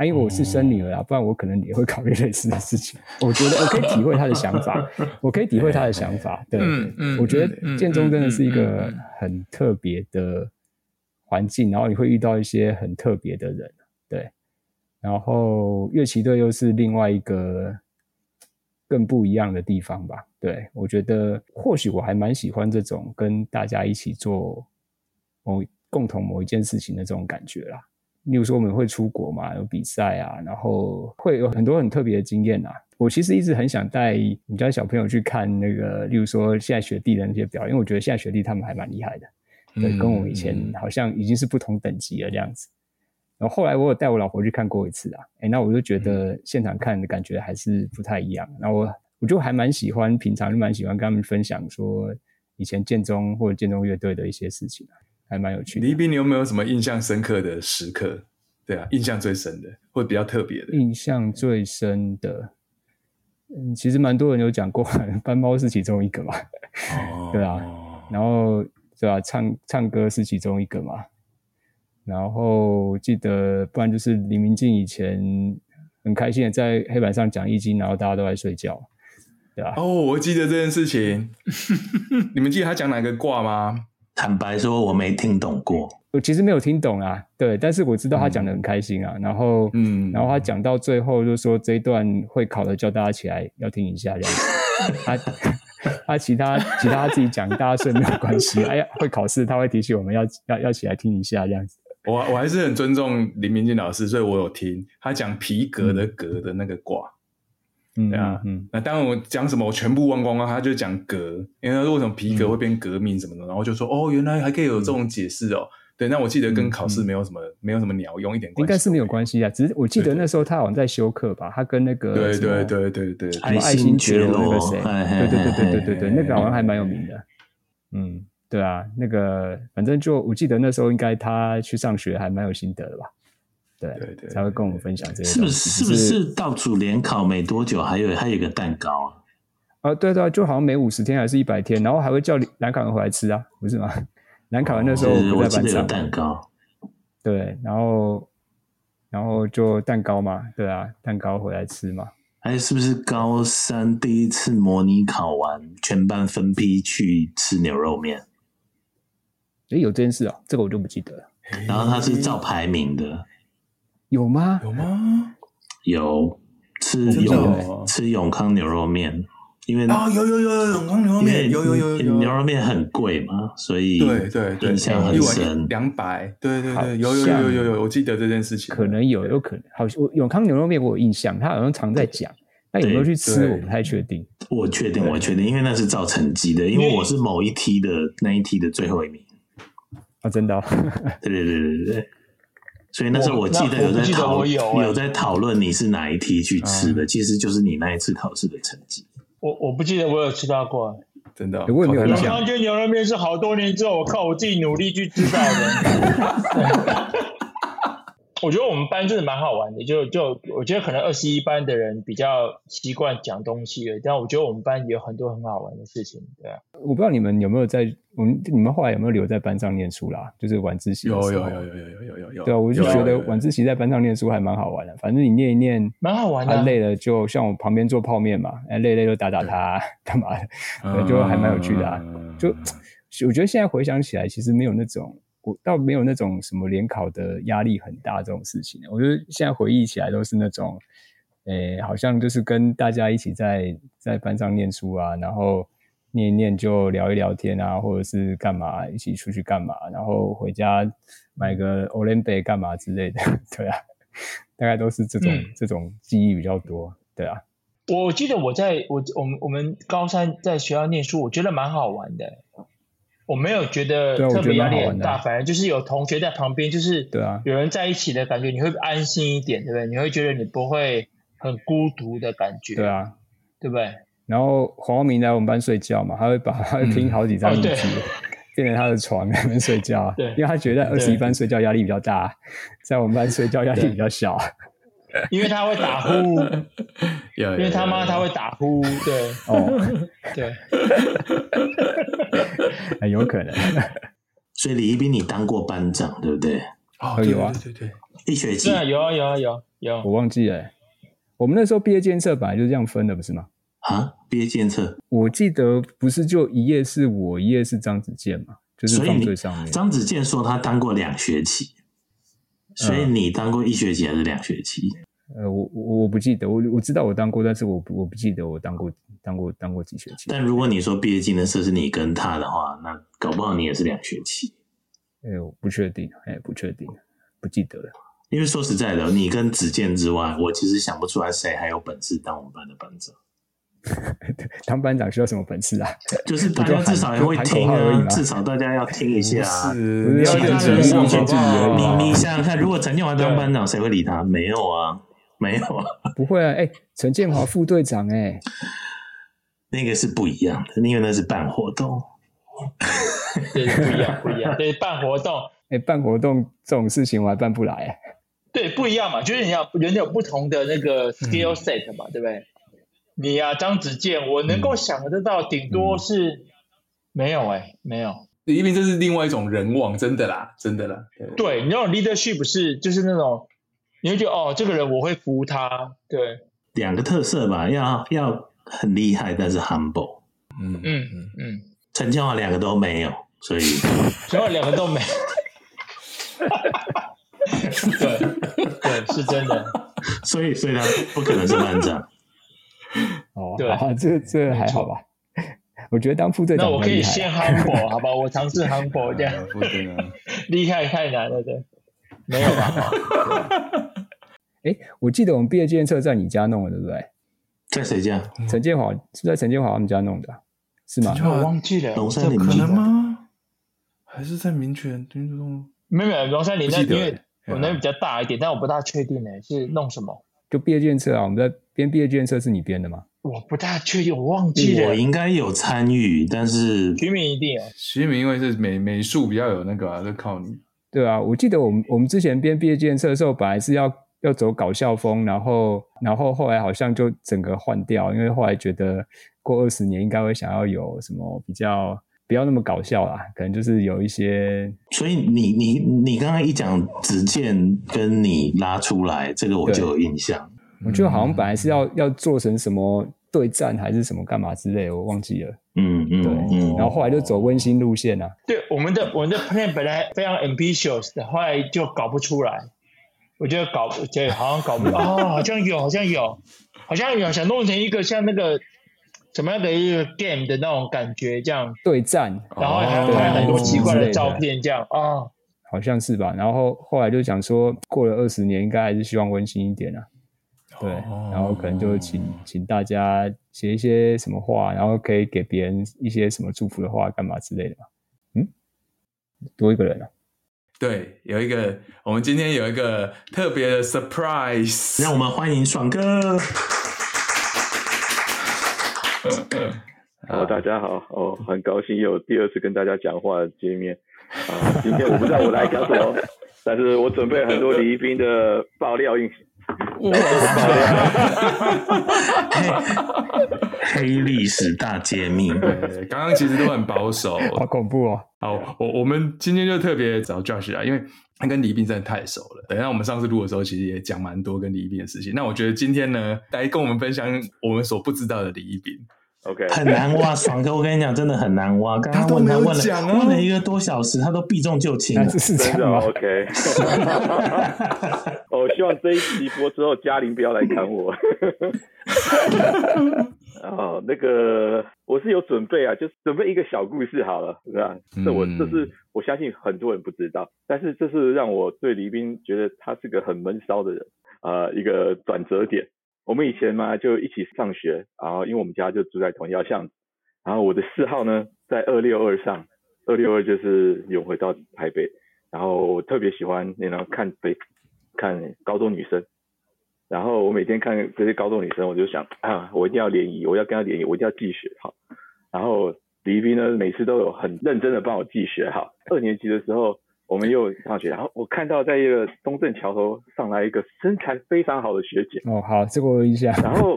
啊。因为我是生女儿啊，不然我可能也会考虑类似的事情。我觉得我可以体会他的想法，我可以体会他的想法。对，嗯嗯，我觉得建中真的是一个很特别的环境，然后你会遇到一些很特别的人。对，然后乐器队又是另外一个。更不一样的地方吧，对，我觉得或许我还蛮喜欢这种跟大家一起做某共同某一件事情的这种感觉啦。例如说我们会出国嘛，有比赛啊，然后会有很多很特别的经验啊。我其实一直很想带你家小朋友去看那个，例如说现在学弟的那些表演，因为我觉得现在学弟他们还蛮厉害的，对，跟我以前好像已经是不同等级了这样子。然后后来我有带我老婆去看过一次啊，诶，那我就觉得现场看的感觉还是不太一样。那我我就还蛮喜欢，平常就蛮喜欢跟他们分享说以前建中或者建中乐队的一些事情啊，还蛮有趣的。李斌，你有没有什么印象深刻的时刻？对啊，印象最深的或比较特别的？印象最深的，嗯，其实蛮多人有讲过，搬猫是其中一个嘛。哦，对啊，然后对啊，唱唱歌是其中一个嘛。然后记得，不然就是黎明静以前很开心的在黑板上讲易经，然后大家都在睡觉，对吧？哦，我记得这件事情。你们记得他讲哪个卦吗？坦白说，我没听懂过。我其实没有听懂啊，对，但是我知道他讲的很开心啊。嗯、然后，嗯，然后他讲到最后就说这一段会考的，叫大家起来要听一下这样子。他 他其他其他他自己讲，大家睡没有关系。哎呀，会考试他会提醒我们要要要起来听一下这样子。我我还是很尊重林明进老师，所以我有听他讲皮革的革的那个卦，嗯，对啊，嗯，那当然我讲什么我全部忘光光，他就讲革，因为他说为什么皮革会变革命什么的，然后就说哦，原来还可以有这种解释哦，对，那我记得跟考试没有什么没有什么鸟用一点关系，应该是没有。关系啊，只是我记得那时候他好像在修课吧，他跟那个对对对对对，什么爱新觉罗那个谁，对对对对对对对，那个好像还蛮有名的，嗯。对啊，那个反正就我记得那时候应该他去上学还蛮有心得的吧？对对对，才会跟我们分享这些。是不是是不是倒数联考没多久，还有还有一个蛋糕啊？啊，对对，就好像每五十天还是一百天，然后还会叫兰考人回来吃啊，不是吗？兰考人那时候不在班上，蛋糕。对，然后然后就蛋糕嘛，对啊，蛋糕回来吃嘛。还是不是高三第一次模拟考完，全班分批去吃牛肉面？哎，有这件事啊，这个我就不记得了。然后他是照排名的，有吗？有吗？有吃永吃永康牛肉面，因为啊，有有有永康牛肉面，有有有有牛肉面很贵嘛，所以对对对，印象很深，两百，对对对，有有有有有，我记得这件事情，可能有，有可能，好像，永康牛肉面我有印象，他好像常在讲，那有没有去吃，我不太确定。我确定，我确定，因为那是照成绩的，因为我是某一梯的那一梯的最后一名。啊，真的、哦，对对对对对，所以那时候我记得有在讨有，有在讨论你是哪一题去吃的，嗯、其实就是你那一次考试的成绩。我我不记得我有吃到过，真的、哦，我也没有印象。永康牛肉面是好多年之后，我靠我自己努力去知道的。我觉得我们班真的蛮好玩的，就就我觉得可能二十一班的人比较习惯讲东西了，但我觉得我们班有很多很好玩的事情，对啊。我不知道你们有没有在我们你们后来有没有留在班上念书啦？就是晚自习有有有有有有有有有。对啊，我就觉得晚自习在班上念书还蛮好玩的，反正你念一念，蛮好玩的。累了就像我旁边做泡面嘛，哎累累就打打他干嘛的，就还蛮有趣的啊。就我觉得现在回想起来，其实没有那种。我倒没有那种什么联考的压力很大这种事情，我觉得现在回忆起来都是那种，诶，好像就是跟大家一起在在班上念书啊，然后念一念就聊一聊天啊，或者是干嘛一起出去干嘛，然后回家买个 Olympic 干嘛之类的，对啊，大概都是这种、嗯、这种记忆比较多，对啊。我记得我在我我们我们高三在学校念书，我觉得蛮好玩的。我没有觉得特别压力很大，反正就是有同学在旁边，就是对啊，有人在一起的感觉，你会安心一点，对不对？你会觉得你不会很孤独的感觉，对啊，对不对？然后黄光明来我们班睡觉嘛，他会把 他会拼好几张椅子，变成他的床那边睡觉，对，因为他觉得在二十一班睡觉压力比较大，在我们班睡觉压力比较小。因为他会打呼，因为他妈他会打呼，对，哦，对，很有可能。所以李一斌，你当过班长，对不对？哦，有啊，对对，一学期，有啊有啊有啊有有。我忘记了，我们那时候毕业监测本来就是这样分的，不是吗？啊，毕业监测，我记得不是就一页是我，一页是张子健嘛，就是放最上面。张子健说他当过两学期。所以你当过一学期还是两学期？呃，我我我不记得，我我知道我当过，但是我不我不记得我当过当过当过几学期。但如果你说毕业纪念册是你跟他的话，那搞不好你也是两学期。哎，我不确定，哎，不确定，不记得了。因为说实在的，你跟子健之外，我其实想不出来谁还有本事当我们班的班长。当班长需要什么本事啊？就是大家至少也会听啊，至少大家要听一下啊。是，其他人你你想想看，如果陈建华当班长，谁会理他？没有啊，没有啊，不会啊。哎，陈建华副队长，哎，那个是不一样的，因为那是办活动。对，不一样，不一样。对，办活动，哎，办活动这种事情我还办不来。对，不一样嘛，就是你要人有不同的那个 skill set 嘛，对不对？你呀、啊，张子健，我能够想得到，顶、嗯、多是、嗯、没有哎、欸，没有。因为这是另外一种人望，真的啦，真的啦。对，对你那种 leadership 是就是那种，你会觉得哦，这个人我会服他。对，两个特色吧，要要很厉害，但是 humble。嗯嗯嗯嗯，陈建华两个都没有，所以陈建华 两个都没有。对对，是真的。所以所以他不可能是班长。哦，对，这这还好吧？我觉得当副队长，那我可以先 humble 好吧？我尝试 humble 这样，厉害太难了，对，没有吧？哎，我记得我们毕业纪念册在你家弄的，对不对？在谁家？陈建华是在陈建华他们家弄的，是吗？我忘记了，龙山林可能吗？还是在民权？没有没有，龙山林那因为我那边比较大一点，但我不大确定呢，是弄什么？就毕业纪念册啊，我们在编毕业纪念册是你编的吗？我不大确定，我忘记了。我应该有参与，但是徐明一定有。徐明因为是美美术比较有那个啊，就靠你。对啊，我记得我们我们之前编毕业纪念册的时候，本来是要要走搞笑风，然后然后后来好像就整个换掉，因为后来觉得过二十年应该会想要有什么比较。不要那么搞笑啦，可能就是有一些。所以你你你刚刚一讲子健跟你拉出来，这个我就有印象。我觉得好像本来是要要做成什么对战还是什么干嘛之类，我忘记了。嗯嗯，对嗯。然后后来就走温馨路线啊。对，我们的我们的 plan 本来非常 ambitious 的，后来就搞不出来。我觉得搞对，好像搞不 哦，好像有，好像有，好像有想弄成一个像那个。什么样的一个 game 的那种感觉，这样对战，然后还有拍很多奇怪的照片，这样啊、哦，好像是吧？然后后来就想说，过了二十年，应该还是希望温馨一点啊。对，然后可能就请请大家写一些什么话，然后可以给别人一些什么祝福的话，干嘛之类的嘛。嗯，多一个人啊？对，有一个，我们今天有一个特别的 surprise，让我们欢迎爽哥。好，大家好，哦，很高兴有第二次跟大家讲话的见面啊。今天我不知道我来讲什么，但是我准备了很多李一冰的爆料硬。哇！黑历史大揭秘，对，刚刚其实都很保守，好恐怖哦。好，我我们今天就特别找 Josh 啊，因为他跟李一冰真的太熟了。等一下我们上次录的时候，其实也讲蛮多跟李一冰的事情。那我觉得今天呢，来跟我们分享我们所不知道的李一冰。OK，很难挖，爽哥，我跟你讲，真的很难挖。刚刚问他问了问了一个多小时，他都避重就轻，是这样吗？OK，我 希望这一集播之后，嘉玲不要来砍我。哦，那个我是有准备啊，就准备一个小故事好了，是吧？这我这是我相信很多人不知道，但是这是让我对黎斌觉得他是个很闷骚的人啊，呃，一个转折点。我们以前嘛就一起上学，然后因为我们家就住在同一条巷子，然后我的四号呢在二六二上，二六二就是永回到台北，然后我特别喜欢那种看北看高中女生，然后我每天看这些高中女生，我就想啊，我一定要联谊，我要跟她联谊，我一定要记学号，然后李一冰呢每次都有很认真的帮我记学号，二年级的时候。我们又上学，然后我看到在一个东正桥头上来一个身材非常好的学姐。哦，好，这个我一下。然后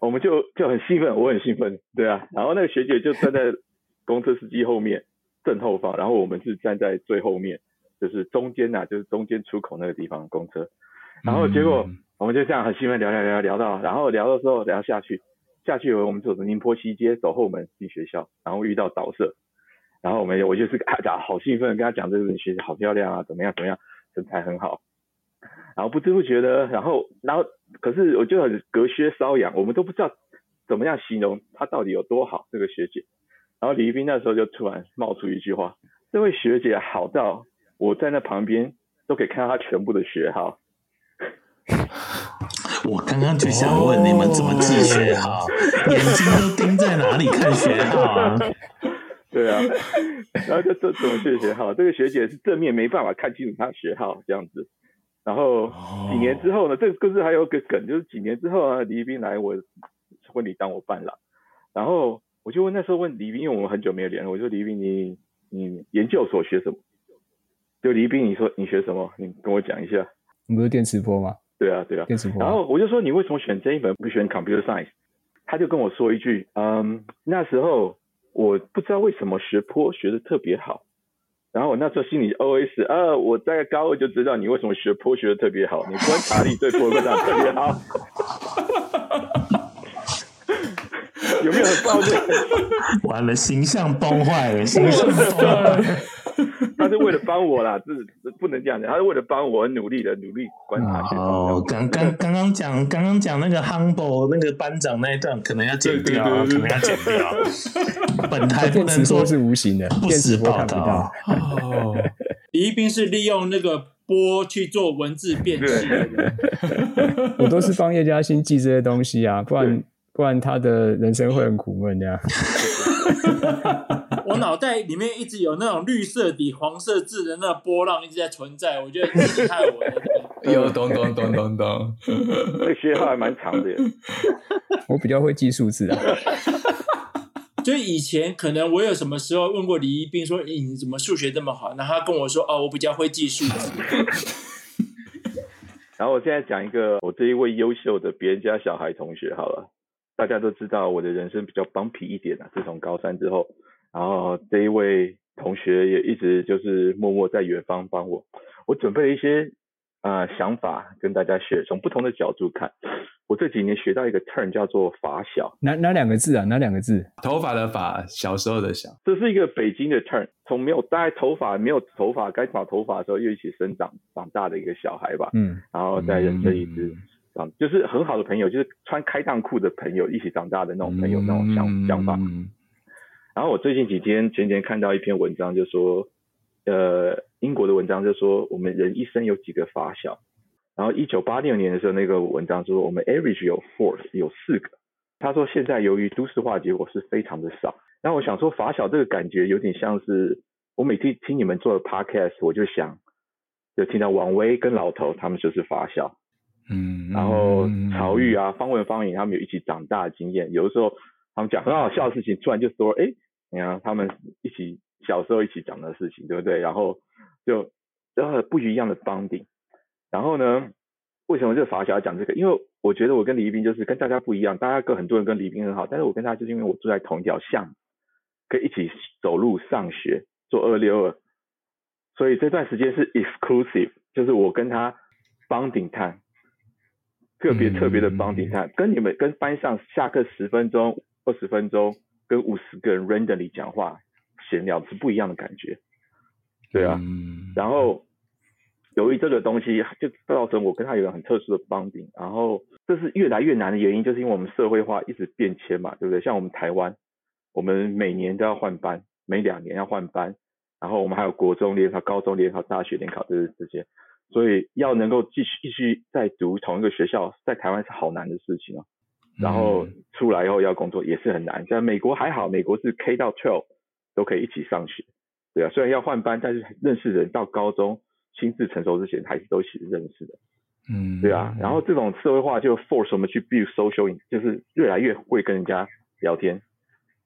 我们就就很兴奋，我很兴奋，对啊。然后那个学姐就站在公车司机后面正后方，然后我们是站在最后面，就是中间呐、啊，就是中间出口那个地方公车。然后结果我们就这样很兴奋聊聊聊聊到，然后聊的时候聊下去，下去以后我们走着宁波西街走后门进学校，然后遇到导社。然后我们我就是啊讲好兴奋，跟他讲这个学姐好漂亮啊，怎么样怎么样，身材很好。然后不知不觉的，然后然后可是我就很隔靴搔痒，我们都不知道怎么样形容她到底有多好这个学姐。然后李一冰那时候就突然冒出一句话：这位学姐好到我在那旁边都可以看到她全部的学号。我刚刚就想问你们怎么记学号，眼睛都盯在哪里看学号啊？对啊，然后就这怎么去学号？这个学姐是正面没办法看清楚她学号这样子。然后几年之后呢，这个故事还有个梗，就是几年之后啊，李一冰来我婚礼当我伴郎，然后我就问那时候问李一冰，因为我们很久没有联络，我说李一冰你你研究所学什么？就李一冰你说你学什么？你跟我讲一下。你不是电磁波吗？对啊对啊，电磁波。然后我就说你为什么选这一本不选 Computer Science？他就跟我说一句，嗯，那时候。我不知道为什么学坡学的特别好，然后我那时候心里 OS 啊，我在高二就知道你为什么学坡学的特别好，你观察力对坡观察特别好，有没有很抱歉？完了，形象崩坏了，形象崩坏。他是为了帮我啦，这是不能这样讲。他是为了帮我，努力的努力观察。哦，刚刚刚刚讲刚刚讲那个 humble 那个班长那一段，可能要剪掉，可能要剪掉。本台不能说是无形的，不实报道。哦，李一冰是利用那个波去做文字辨识。我都是帮叶嘉欣记这些东西啊，不然不然他的人生会很苦闷的呀。我脑袋里面一直有那种绿色底黄色字的那波浪一直在存在，我觉得厉害我的。有咚咚咚咚咚，这学号还蛮长的。我比较会记数字啊。就以前可能我有什么时候问过李一斌说：“欸、你怎么数学这么好？”然后他跟我说：“哦，我比较会记数字。”然后我现在讲一个我这一位优秀的别人家小孩同学好了，大家都知道我的人生比较帮皮一点啊，自从高三之后。然后这一位同学也一直就是默默在远方帮我。我准备了一些啊、呃、想法跟大家学，从不同的角度看。我这几年学到一个 term 叫做法小，哪哪两个字啊？哪两个字？头发的发，小时候的小。这是一个北京的 term，从没有大概头发没有头发该长头发的时候又一起生长长大的一个小孩吧。嗯。然后在人生一直长，嗯、就是很好的朋友，就是穿开裆裤的朋友一起长大的那种朋友，嗯、那种想想法。嗯然后我最近几天前天看到一篇文章，就说，呃，英国的文章就说，我们人一生有几个发小。然后一九八六年的时候，那个文章说，我们 average 有 four，有四个。他说现在由于都市化结果是非常的少。然后我想说，发小这个感觉有点像是，我每次听你们做的 podcast，我就想，就听到王威跟老头他们就是发小。嗯。然后曹玉啊、方文、方颖他们有一起长大的经验，有的时候。他们讲很好笑的事情，突然就说：“哎，你看他们一起小时候一起讲的事情，对不对？”然后就呃不一样的 bonding。然后呢，为什么这个法小要讲这个？因为我觉得我跟李一斌就是跟大家不一样，大家跟很多人跟李一斌很好，但是我跟他就是因为我住在同一条巷，可以一起走路上学，做二六二，所以这段时间是 exclusive，就是我跟他 bonding time，特别特别的 bonding time，、嗯、跟你们跟班上下课十分钟、二十分钟，跟五十个人 randomly 讲话闲聊是不一样的感觉，对啊，嗯、然后。由于这个东西，就造成我跟他有个很特殊的 bonding，然后这是越来越难的原因，就是因为我们社会化一直变迁嘛，对不对？像我们台湾，我们每年都要换班，每两年要换班，然后我们还有国中联考、高中联考、大学联考，这是这些，所以要能够继续继续再读同一个学校，在台湾是好难的事情哦。然后出来以后要工作也是很难，像美国还好，美国是 K 到 twelve 都可以一起上学，对啊，虽然要换班，但是认识人到高中。心智成熟之前还是都一起认识的，嗯，对啊，然后这种社会化就 force 我们去 build social，就是越来越会跟人家聊天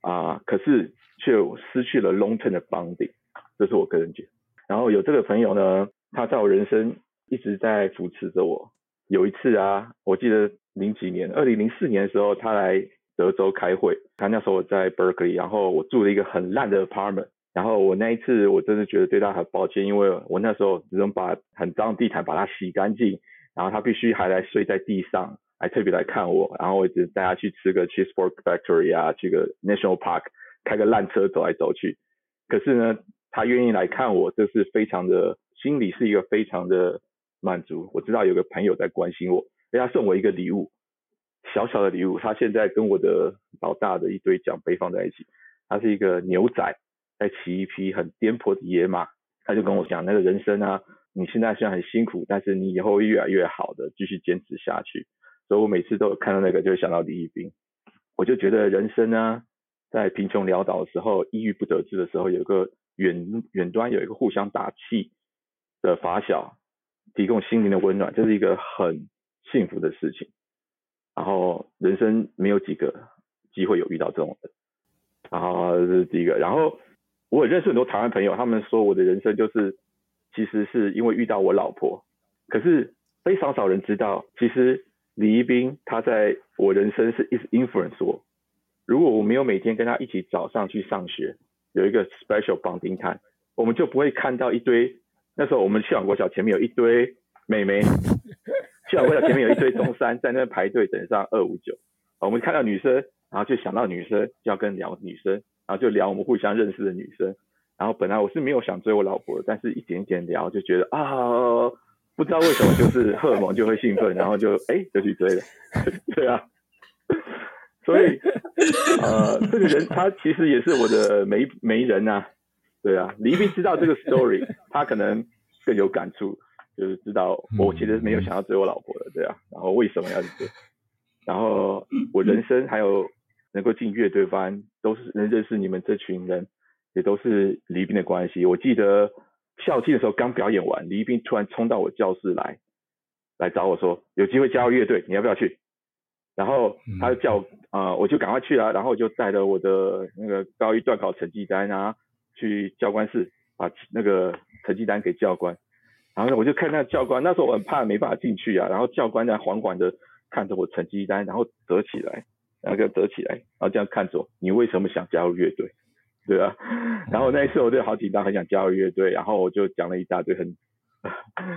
啊，可是却失去了 long term 的 bonding，这是我个人觉得。然后有这个朋友呢，他在我人生一直在扶持着我。有一次啊，我记得零几年，二零零四年的时候，他来德州开会，他那时候我在 Berkeley，然后我住了一个很烂的 apartment。然后我那一次我真的觉得对他很抱歉，因为我那时候只能把很脏的地毯把它洗干净，然后他必须还来睡在地上，还特别来看我，然后我一直带他去吃个 Cheeseburg Factory 啊，去个 National Park，开个烂车走来走去。可是呢，他愿意来看我，这是非常的，心里是一个非常的满足。我知道有个朋友在关心我，给他送我一个礼物，小小的礼物。他现在跟我的老大的一堆奖杯放在一起，他是一个牛仔。在骑一匹很颠簸的野马，他就跟我讲，那个人生啊，你现在虽然很辛苦，但是你以后会越来越好的，继续坚持下去。所以我每次都看到那个，就会想到李一斌。我就觉得人生呢，在贫穷潦倒的时候，抑郁不得志的时候，有个远远端有一个互相打气的发小，提供心灵的温暖，这是一个很幸福的事情。然后人生没有几个机会有遇到这种人，然后这是第一个，然后。我也认识很多台湾朋友，他们说我的人生就是，其实是因为遇到我老婆。可是非常少人知道，其实李一斌他在我人生是一直 influence 我。如果我没有每天跟他一起早上去上学，有一个 special bonding time，我们就不会看到一堆。那时候我们去往国小前面有一堆妹妹，去往国小前面有一堆中山在那排队等上二五九。我们看到女生，然后就想到女生，就要跟聊女生。然后就聊我们互相认识的女生，然后本来我是没有想追我老婆，但是一点一点聊就觉得啊，不知道为什么就是荷尔蒙就会兴奋，然后就哎就去追了，对啊，所以呃这个人他其实也是我的媒媒人呐，对啊，李一斌知道这个 story，他可能更有感触，就是知道我其实没有想要追我老婆的，对啊，然后为什么要去追，然后我人生还有。能够进乐队班，都是能认识你们这群人，也都是李一斌的关系。我记得校庆的时候刚表演完，李一斌突然冲到我教室来，来找我说有机会加入乐队，你要不要去？然后他就叫啊、呃，我就赶快去了，然后我就带着我的那个高一段考成绩单啊，去教官室把那个成绩单给教官。然后呢，我就看那教官，那时候我很怕没办法进去啊，然后教官在缓缓的看着我成绩单，然后折起来。然后就折起来，然后这样看着我，你为什么想加入乐队？对啊，然后那一次我就好紧张，很想加入乐队，然后我就讲了一大堆很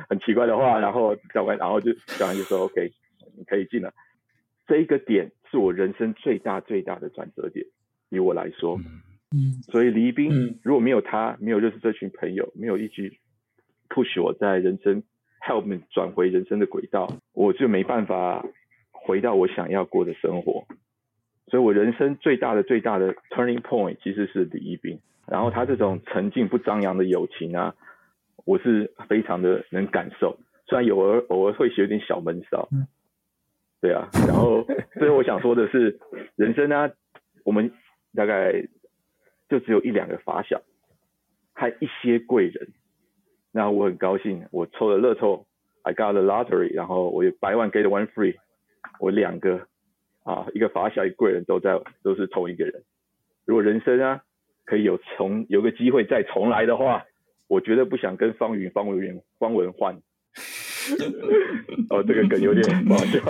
很奇怪的话，然后教官，然后就教官就说 OK，你可以进了。这一个点是我人生最大最大的转折点，以我来说，嗯，所以李一斌如果没有他，没有认识这群朋友，没有一直 push 我在人生 help me 转回人生的轨道，我就没办法回到我想要过的生活。所以我人生最大的最大的 turning point 其实是李一斌，然后他这种沉静不张扬的友情啊，我是非常的能感受，虽然偶尔偶尔会有点小闷骚，对啊，然后所以我想说的是，人生呢、啊，我们大概就只有一两个发小，还一些贵人，那我很高兴，我抽了乐透，I got the lottery，然后我有 buy one get one free，我两个。啊，一个发小，一个贵人都在，都是同一个人。如果人生啊，可以有重有个机会再重来的话，我绝对不想跟方云、方文元、方文换。哦，这个梗有点不好笑。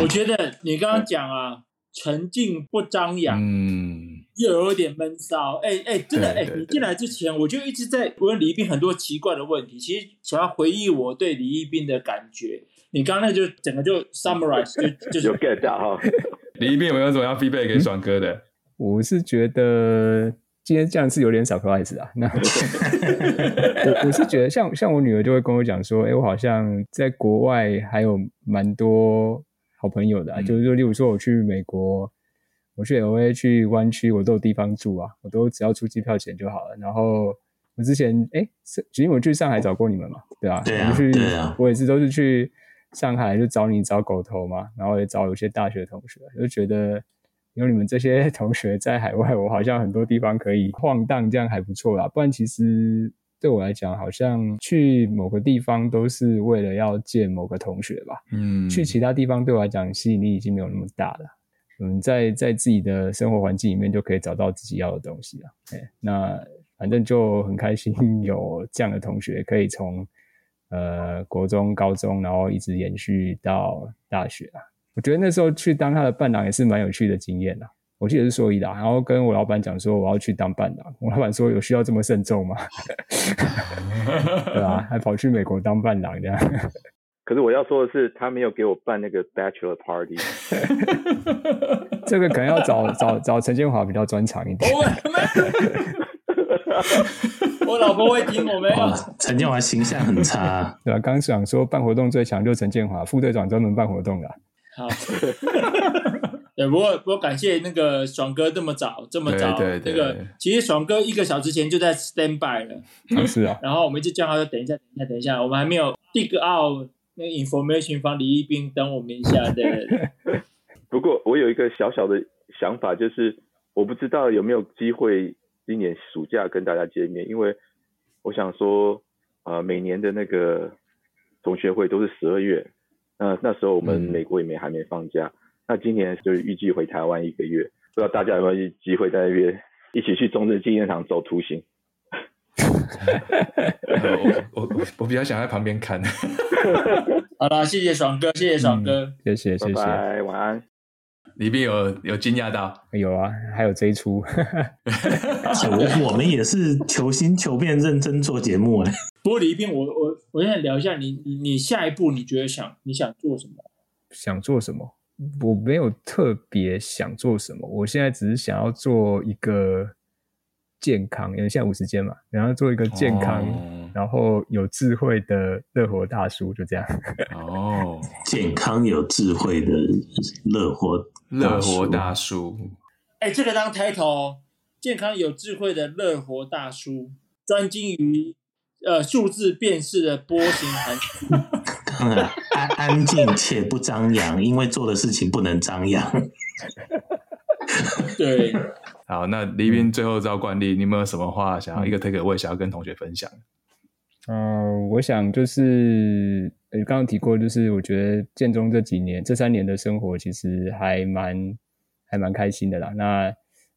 我觉得你刚刚讲啊，沉静不张扬，嗯，又有点闷骚。哎哎，真的哎，你进来之前我就一直在问李一斌很多奇怪的问题，其实想要回忆我对李一斌的感觉。你刚刚那就整个就 summarize 就就是有 get 到哈。李一斌有没有什么要 feedback 给爽哥的？嗯？我是觉得今天这样是有点 surprise 啊。那 我我是觉得像像我女儿就会跟我讲说，哎，我好像在国外还有蛮多好朋友的，啊，嗯、就是说，例如说我去美国，我去 LA 去湾区，我都有地方住啊，我都只要出机票钱就好了。然后我之前哎，因为我去上海找过你们嘛，对吧？对啊，我去，对啊，我也是都是去。上海就找你找狗头嘛，然后也找有些大学同学，就觉得有你们这些 同学在海外，我好像很多地方可以晃荡，这样还不错啦。不然其实对我来讲，好像去某个地方都是为了要见某个同学吧。嗯，去其他地方对我来讲吸引力已经没有那么大了。嗯，在在自己的生活环境里面就可以找到自己要的东西了。哎，那反正就很开心 有这样的同学可以从。呃，国中、高中，然后一直延续到大学啊。我觉得那时候去当他的伴郎也是蛮有趣的经验啊。我记得是说一的，然后跟我老板讲说我要去当伴郎，我老板说有需要这么慎重吗？对啊，还跑去美国当伴郎这样。可是我要说的是，他没有给我办那个 bachelor party。这个可能要找找找陈建华比较专长一点。我老婆会听我没有？陈建华形象很差，对吧？刚想说办活动最强就是陈建华，副队长专门办活动的。好，对，不过不过感谢那个爽哥这么早这么早，对对对那个其实爽哥一个小时前就在 stand by 了，啊是啊。然后我们就叫他说等一下，等一下，等一下，我们还没有 dig out 那个 information 方李一斌等我们一下的。不过我有一个小小的想法，就是我不知道有没有机会。今年暑假跟大家见面，因为我想说，呃，每年的那个同学会都是十二月，那那时候我们美国也没还没放假，嗯、那今年就是预计回台湾一个月，不知道大家有没有机会在那边一起去中正纪念堂走图形？我我我比较想在旁边看。好了，谢谢爽哥，谢谢爽哥，嗯、谢谢谢谢，拜拜，晚安。里边有有惊讶到，有啊，还有这一出，我我们也是求新求变，认真做节目哎。不过里边，我我我现在聊一下你，你你下一步你觉得想你想做什么？想做什么？我没有特别想做什么，我现在只是想要做一个健康，因为现在五十间嘛，然后做一个健康。哦然后有智慧的乐活大叔就这样 哦，健康有智慧的乐活乐活大叔，哎，这个当 title，健康有智慧的乐活大叔，专精于呃数字辨识的波形函数，安 安静且不张扬，因为做的事情不能张扬。对，好，那黎斌最后照惯例，你有没有什么话想要一个 take away 想要跟同学分享？嗯、呃，我想就是，呃，刚刚提过，就是我觉得建中这几年、这三年的生活其实还蛮还蛮开心的啦。那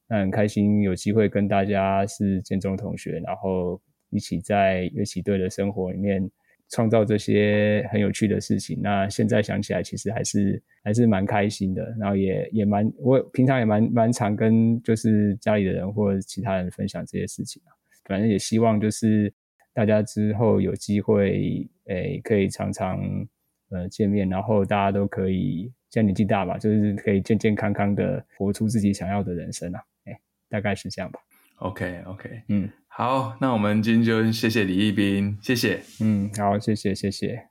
那很开心有机会跟大家是建中同学，然后一起在乐器队的生活里面创造这些很有趣的事情。那现在想起来，其实还是还是蛮开心的。然后也也蛮，我平常也蛮蛮常跟就是家里的人或者其他人分享这些事情啊。反正也希望就是。大家之后有机会，诶、欸，可以常常呃见面，然后大家都可以，现在年纪大嘛，就是可以健健康康的活出自己想要的人生啊，诶、欸，大概是这样吧。OK OK，嗯，好，那我们今天就谢谢李一斌，谢谢，嗯，好，谢谢谢谢。